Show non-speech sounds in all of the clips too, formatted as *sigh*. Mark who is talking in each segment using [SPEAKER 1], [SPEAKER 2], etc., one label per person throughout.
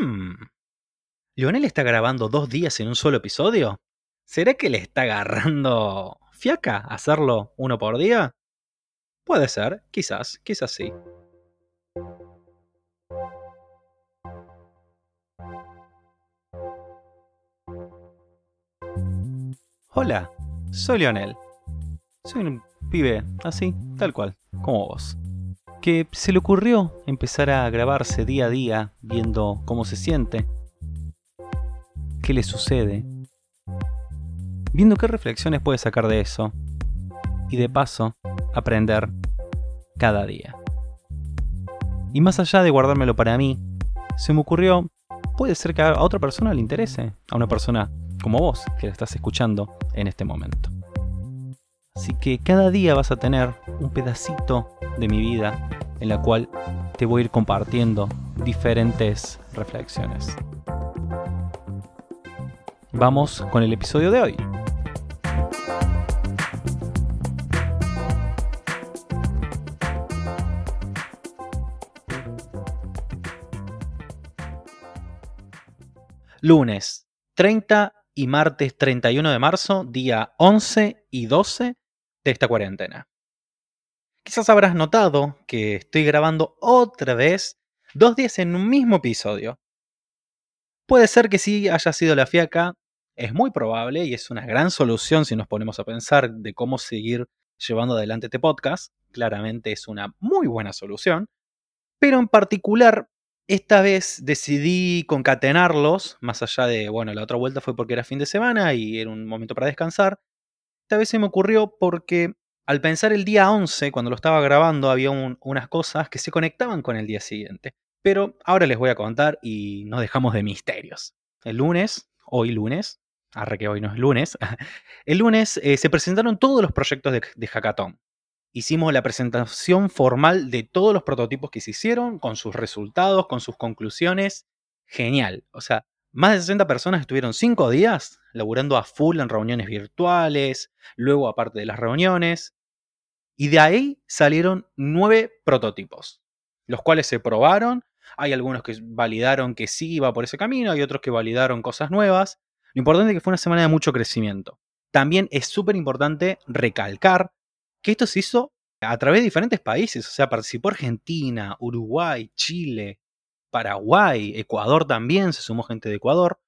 [SPEAKER 1] Hmm. ¿Lionel está grabando dos días en un solo episodio? ¿Será que le está agarrando fiaca hacerlo uno por día? Puede ser, quizás, quizás sí. Hola, soy Lionel. Soy un pibe así, tal cual, como vos. Que se le ocurrió empezar a grabarse día a día viendo cómo se siente, qué le sucede, viendo qué reflexiones puede sacar de eso y de paso aprender cada día. Y más allá de guardármelo para mí, se me ocurrió, puede ser que a otra persona le interese, a una persona como vos que la estás escuchando en este momento. Así que cada día vas a tener un pedacito de mi vida en la cual te voy a ir compartiendo diferentes reflexiones. Vamos con el episodio de hoy. Lunes 30 y martes 31 de marzo, día 11 y 12 de esta cuarentena. Quizás habrás notado que estoy grabando otra vez dos días en un mismo episodio. Puede ser que sí haya sido la fiaca, es muy probable y es una gran solución si nos ponemos a pensar de cómo seguir llevando adelante este podcast. Claramente es una muy buena solución. Pero en particular, esta vez decidí concatenarlos, más allá de, bueno, la otra vuelta fue porque era fin de semana y era un momento para descansar. Esta vez se me ocurrió porque al pensar el día 11, cuando lo estaba grabando, había unas cosas que se conectaban con el día siguiente. Pero ahora les voy a contar y nos dejamos de misterios. El lunes, hoy lunes, arre que hoy no es lunes, *laughs* el lunes eh, se presentaron todos los proyectos de, de Hackathon. Hicimos la presentación formal de todos los prototipos que se hicieron, con sus resultados, con sus conclusiones. Genial. O sea, más de 60 personas estuvieron 5 días laburando a full en reuniones virtuales, luego aparte de las reuniones. Y de ahí salieron nueve prototipos, los cuales se probaron. Hay algunos que validaron que sí iba por ese camino, hay otros que validaron cosas nuevas. Lo importante es que fue una semana de mucho crecimiento. También es súper importante recalcar que esto se hizo a través de diferentes países, o sea, participó Argentina, Uruguay, Chile, Paraguay, Ecuador también, se sumó gente de Ecuador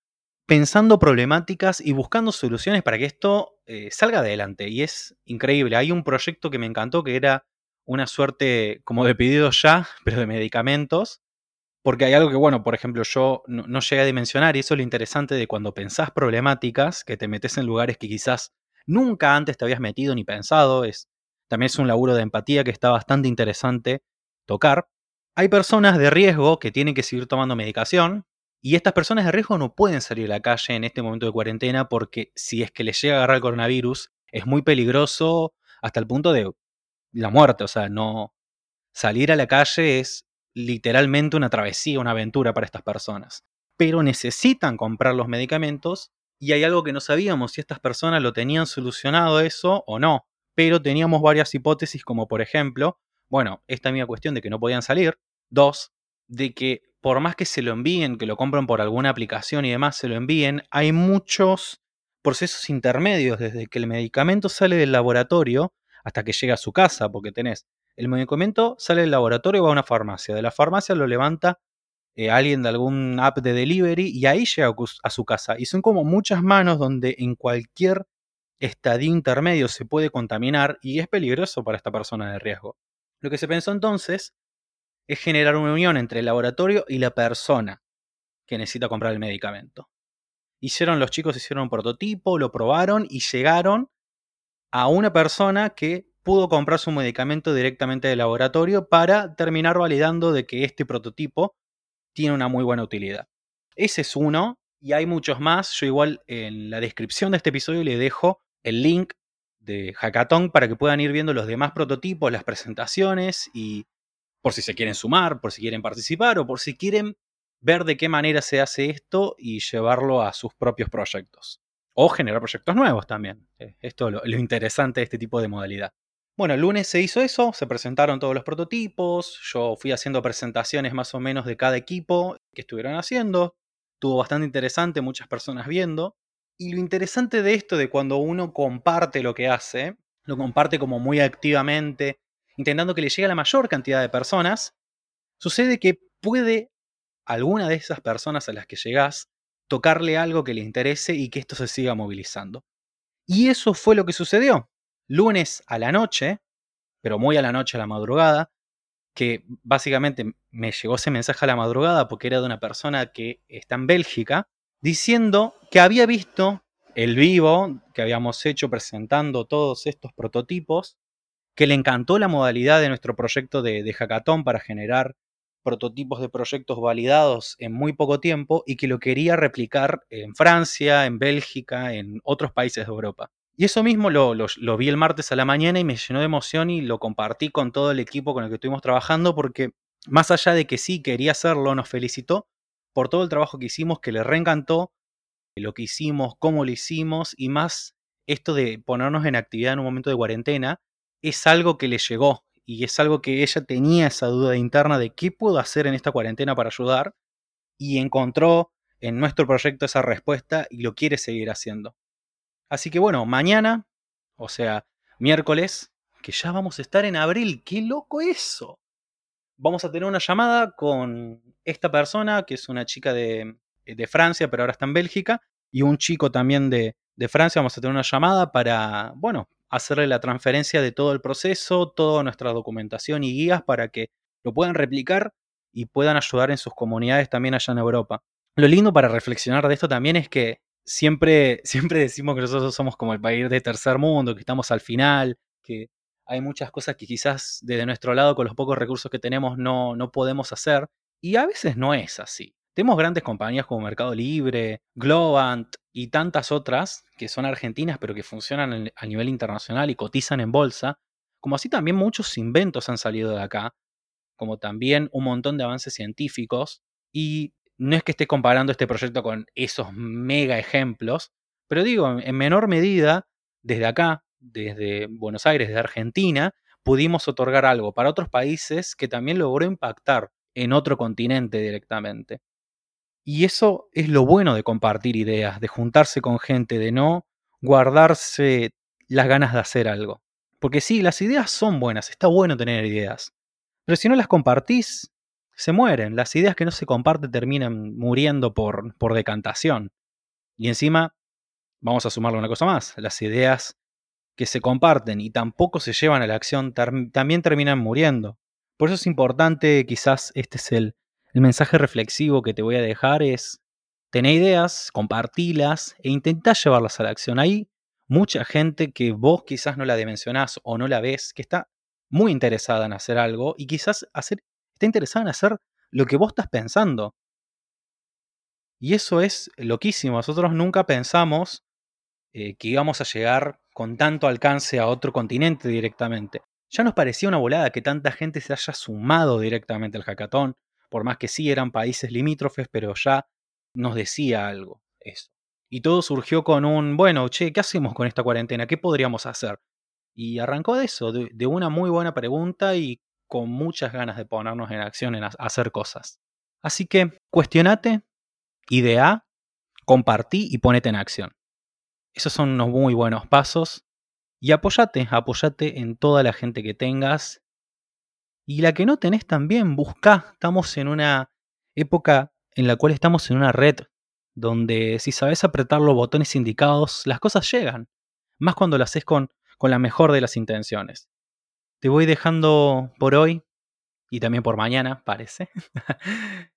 [SPEAKER 1] pensando problemáticas y buscando soluciones para que esto eh, salga adelante. Y es increíble. Hay un proyecto que me encantó que era una suerte como de pedido ya, *laughs* pero de medicamentos. Porque hay algo que, bueno, por ejemplo, yo no, llegué a dimensionar, y eso es lo interesante de cuando pensás problemáticas, que te metes en lugares que quizás nunca antes te habías metido ni pensado. Es, también es un laburo de empatía que está bastante interesante tocar. Hay personas de riesgo que tienen que seguir tomando medicación, y estas personas de riesgo no pueden salir a la calle en este momento de cuarentena porque si es que les llega a agarrar el coronavirus, es muy peligroso hasta el punto de la muerte. O sea, no. Salir a la calle es literalmente una travesía, una aventura para estas personas. Pero necesitan comprar los medicamentos y hay algo que no sabíamos si estas personas lo tenían solucionado eso o no. Pero teníamos varias hipótesis como por ejemplo, bueno, esta misma cuestión de que no podían salir. Dos, de que por más que se lo envíen, que lo compren por alguna aplicación y demás, se lo envíen, hay muchos procesos intermedios desde que el medicamento sale del laboratorio hasta que llega a su casa, porque tenés el medicamento sale del laboratorio va a una farmacia, de la farmacia lo levanta eh, alguien de algún app de delivery y ahí llega a su casa. Y son como muchas manos donde en cualquier estadio intermedio se puede contaminar y es peligroso para esta persona de riesgo. Lo que se pensó entonces es generar una unión entre el laboratorio y la persona que necesita comprar el medicamento. Hicieron los chicos, hicieron un prototipo, lo probaron y llegaron a una persona que pudo comprar su medicamento directamente del laboratorio para terminar validando de que este prototipo tiene una muy buena utilidad. Ese es uno y hay muchos más. Yo igual en la descripción de este episodio le dejo el link de Hackathon para que puedan ir viendo los demás prototipos, las presentaciones y por si se quieren sumar, por si quieren participar o por si quieren ver de qué manera se hace esto y llevarlo a sus propios proyectos. O generar proyectos nuevos también. Eh, esto es lo, interesante de este tipo de modalidad. Bueno, el lunes se hizo eso, se presentaron todos los prototipos, yo fui haciendo presentaciones más o menos de cada equipo que estuvieron haciendo, estuvo bastante interesante, muchas personas viendo, y lo interesante de esto, de cuando uno comparte lo que hace, lo comparte como muy activamente, intentando que le llegue a la mayor cantidad de personas, sucede que puede alguna de esas personas a las que llegas tocarle algo que le interese y que esto se siga movilizando. Y eso fue lo que sucedió. Lunes a la noche, pero muy a la noche, a la madrugada, que básicamente me llegó ese mensaje a la madrugada porque era de una persona que está en Bélgica, diciendo que había visto el vivo que habíamos hecho presentando todos estos prototipos, que le encantó la modalidad de nuestro proyecto de, de hackathon para generar prototipos de proyectos validados en muy poco tiempo y que lo quería replicar en Francia, en Bélgica, en otros países de Europa. Y eso mismo lo, lo, vi el martes a la mañana y me llenó de emoción y lo compartí con todo el equipo con el que estuvimos trabajando porque más allá de que sí quería hacerlo, nos felicitó por todo el trabajo que hicimos, que le reencantó lo que hicimos, cómo lo hicimos y más esto de ponernos en actividad en un momento de cuarentena es algo que le llegó y es algo que ella tenía esa duda interna de qué puedo hacer en esta cuarentena para ayudar y encontró en nuestro proyecto esa respuesta y lo quiere seguir haciendo. Así que bueno, mañana, o sea, miércoles, que ya vamos a estar en abril, qué loco eso. Vamos a tener una llamada con esta persona, que es una chica de, de Francia, pero ahora está en Bélgica, y un chico también de, de Francia. Vamos a tener una llamada para, bueno, hacerle la transferencia de todo el proceso, toda nuestra documentación y guías para que lo puedan replicar y puedan ayudar en sus comunidades también allá en Europa. Lo lindo para reflexionar de esto también es que siempre, *laughs* siempre decimos que nosotros somos como el país de tercer mundo, que estamos al final, que hay muchas cosas que quizás desde nuestro lado con los pocos recursos que tenemos no, no podemos hacer y a veces no es así. Tenemos grandes compañías como Mercado Libre, Globant y tantas otras que son argentinas pero que funcionan a nivel internacional y cotizan en bolsa, como así también muchos inventos han salido de acá, como también un montón de avances científicos. Y no es que esté comparando este proyecto con esos mega ejemplos, pero digo, en menor medida, desde acá, desde Buenos Aires, desde Argentina, pudimos otorgar algo para otros países que también logró impactar en otro continente directamente. Y eso es lo bueno de compartir ideas, de juntarse con gente, de no guardarse las ganas de hacer algo. Porque sí, las ideas son buenas, está bueno tener ideas. Pero si no las compartís, se mueren. Las ideas que no se comparten terminan muriendo por, por decantación. Y encima, vamos a sumarle una cosa más, las ideas que se comparten y tampoco se llevan a la acción también terminan muriendo. Por eso es importante, quizás este es el, el mensaje reflexivo que te voy a dejar es, tener ideas, compartilas e intentá llevarlas a la acción. Hay mucha gente que vos quizás no la dimensionás o no la ves, que está muy interesada en hacer algo y quizás hacer, está interesada en hacer lo que vos estás pensando. Y eso es loquísimo. Nosotros nunca pensamos eh, que íbamos a llegar con tanto alcance a otro continente directamente. Ya nos parecía una volada que tanta gente se haya sumado directamente al hackathon por más que sí eran países limítrofes, pero ya nos decía algo eso. Y todo surgió con un, bueno, che, ¿qué hacemos con esta cuarentena? ¿Qué podríamos hacer? Y arrancó de eso, de, una muy buena pregunta y con muchas ganas de ponernos en acción en hacer cosas. Así que cuestionate, idea, compartí y ponete en acción. Esos son unos muy buenos pasos. Y apoyate, apoyate en toda la gente que tengas y la que no tenés también, buscá. Estamos en una época en la cual estamos en una red donde si sabes apretar los botones indicados, las cosas llegan. Más cuando lo haces con, con la mejor de las intenciones. Te voy dejando por hoy y también por mañana, parece. *laughs*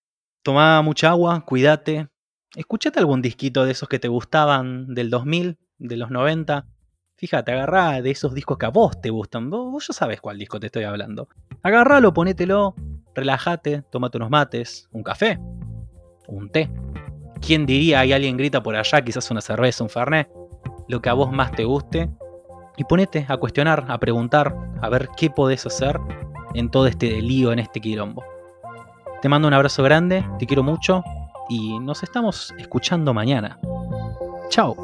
[SPEAKER 1] Toma mucha agua, cuídate. Escuchate algún disquito de esos que te gustaban del 2000, de los 90. Fíjate, agarrá de esos discos que a vos te gustan. Vos, ya sabes cuál disco te estoy hablando. Agarralo, ponételo, relájate, tómate unos mates, un café, un té. ¿Quién diría hay alguien grita por allá, quizás una cerveza, un fernet? Lo que a vos más te guste. Y ponete a cuestionar, a preguntar, a ver qué podés hacer en todo este lío, en este quilombo. Te mando un abrazo grande, te quiero mucho y nos estamos escuchando mañana. Chao.